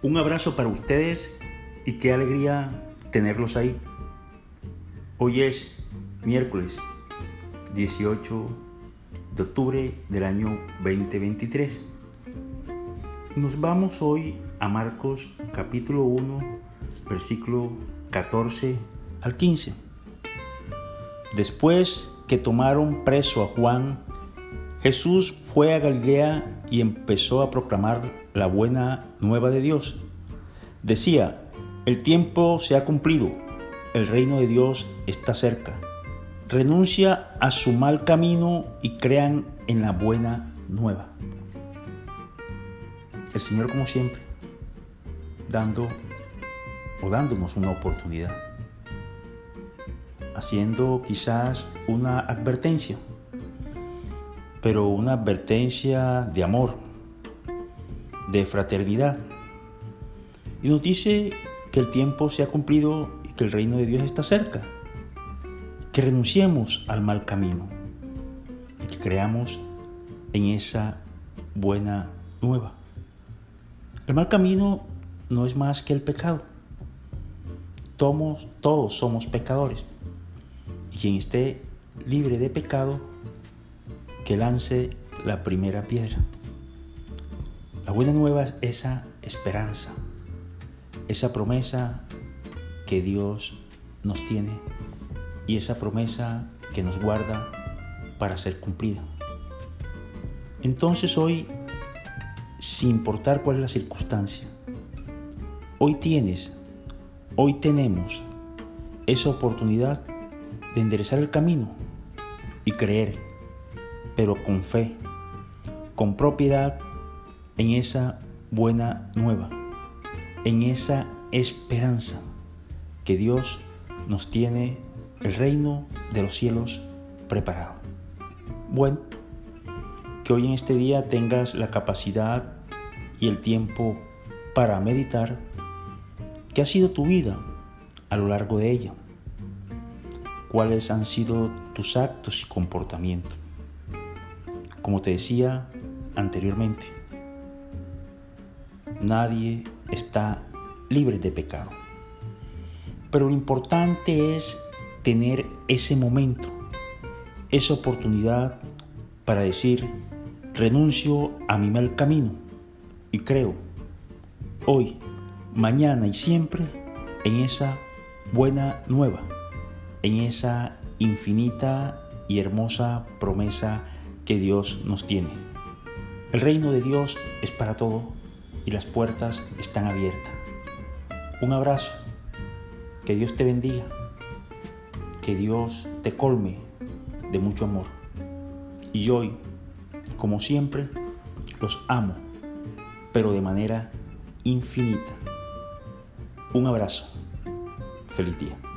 Un abrazo para ustedes y qué alegría tenerlos ahí. Hoy es miércoles 18 de octubre del año 2023. Nos vamos hoy a Marcos capítulo 1, versículo 14 al 15. Después que tomaron preso a Juan, Jesús fue a Galilea y empezó a proclamar la buena nueva de Dios. Decía, el tiempo se ha cumplido, el reino de Dios está cerca. Renuncia a su mal camino y crean en la buena nueva. El Señor, como siempre, dando o dándonos una oportunidad, haciendo quizás una advertencia pero una advertencia de amor, de fraternidad. Y nos dice que el tiempo se ha cumplido y que el reino de Dios está cerca. Que renunciemos al mal camino y que creamos en esa buena nueva. El mal camino no es más que el pecado. Todos, todos somos pecadores. Y quien esté libre de pecado que lance la primera piedra. La buena nueva es esa esperanza, esa promesa que Dios nos tiene y esa promesa que nos guarda para ser cumplida. Entonces hoy, sin importar cuál es la circunstancia, hoy tienes, hoy tenemos esa oportunidad de enderezar el camino y creer pero con fe, con propiedad en esa buena nueva, en esa esperanza que Dios nos tiene el reino de los cielos preparado. Bueno, que hoy en este día tengas la capacidad y el tiempo para meditar qué ha sido tu vida a lo largo de ella, cuáles han sido tus actos y comportamientos como te decía anteriormente, nadie está libre de pecado. Pero lo importante es tener ese momento, esa oportunidad para decir, renuncio a mi mal camino y creo hoy, mañana y siempre en esa buena nueva, en esa infinita y hermosa promesa que Dios nos tiene. El reino de Dios es para todo y las puertas están abiertas. Un abrazo, que Dios te bendiga, que Dios te colme de mucho amor. Y hoy, como siempre, los amo, pero de manera infinita. Un abrazo. Feliz día.